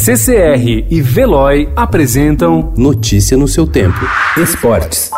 CCR e Veloy apresentam Notícia no seu tempo. Esportes.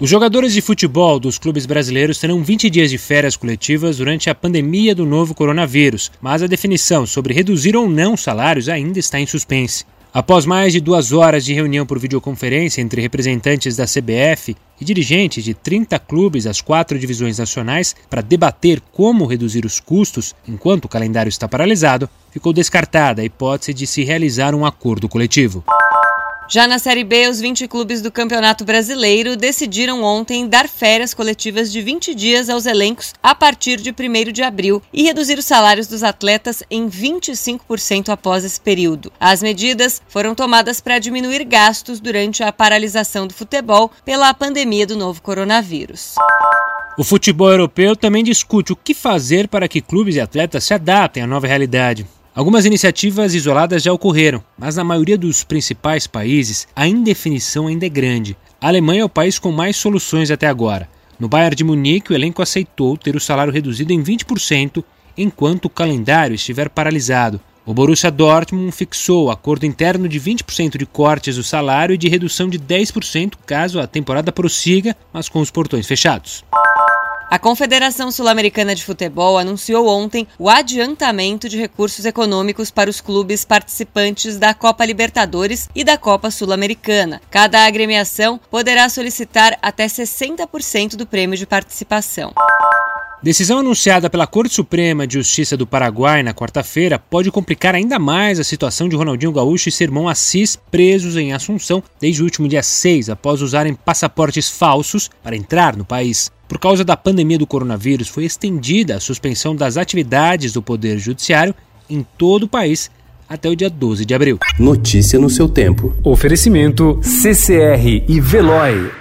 Os jogadores de futebol dos clubes brasileiros terão 20 dias de férias coletivas durante a pandemia do novo coronavírus, mas a definição sobre reduzir ou não salários ainda está em suspense. Após mais de duas horas de reunião por videoconferência entre representantes da CBF e dirigentes de 30 clubes das quatro divisões nacionais para debater como reduzir os custos enquanto o calendário está paralisado, ficou descartada a hipótese de se realizar um acordo coletivo. Já na Série B, os 20 clubes do Campeonato Brasileiro decidiram ontem dar férias coletivas de 20 dias aos elencos a partir de 1 de abril e reduzir os salários dos atletas em 25% após esse período. As medidas foram tomadas para diminuir gastos durante a paralisação do futebol pela pandemia do novo coronavírus. O futebol europeu também discute o que fazer para que clubes e atletas se adaptem à nova realidade. Algumas iniciativas isoladas já ocorreram, mas na maioria dos principais países a indefinição ainda é grande. A Alemanha é o país com mais soluções até agora. No Bayern de Munique, o elenco aceitou ter o salário reduzido em 20% enquanto o calendário estiver paralisado. O Borussia Dortmund fixou acordo interno de 20% de cortes do salário e de redução de 10% caso a temporada prossiga, mas com os portões fechados. A Confederação Sul-Americana de Futebol anunciou ontem o adiantamento de recursos econômicos para os clubes participantes da Copa Libertadores e da Copa Sul-Americana. Cada agremiação poderá solicitar até 60% do prêmio de participação. Decisão anunciada pela Corte Suprema de Justiça do Paraguai na quarta-feira pode complicar ainda mais a situação de Ronaldinho Gaúcho e seu irmão Assis presos em Assunção desde o último dia 6 após usarem passaportes falsos para entrar no país. Por causa da pandemia do coronavírus, foi estendida a suspensão das atividades do Poder Judiciário em todo o país até o dia 12 de abril. Notícia no seu tempo. Oferecimento CCR e Veloy.